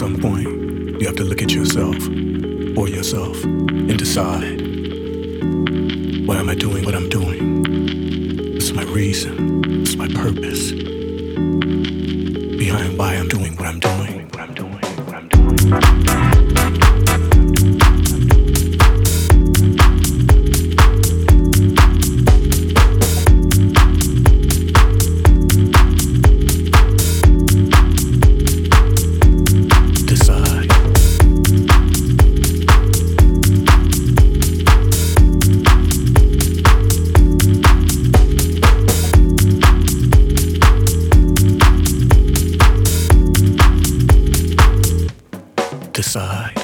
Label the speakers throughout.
Speaker 1: some point, you have to look at yourself or yourself and decide why am I doing what I'm doing? What's my reason? What's my purpose behind why I'm doing what I'm doing? Decide.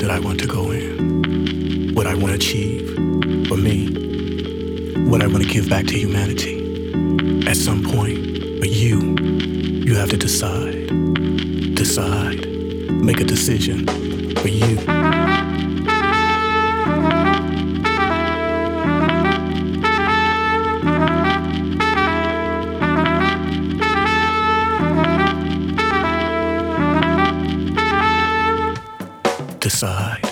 Speaker 1: That I want to go in, what I want to achieve for me, what I want to give back to humanity. At some point, but you, you have to decide. Decide. Make a decision for you. side.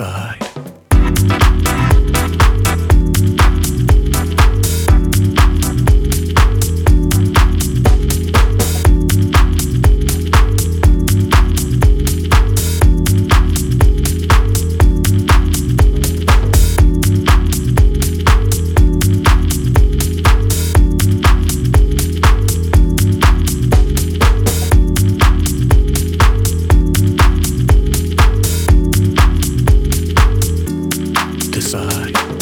Speaker 1: Alexa. side.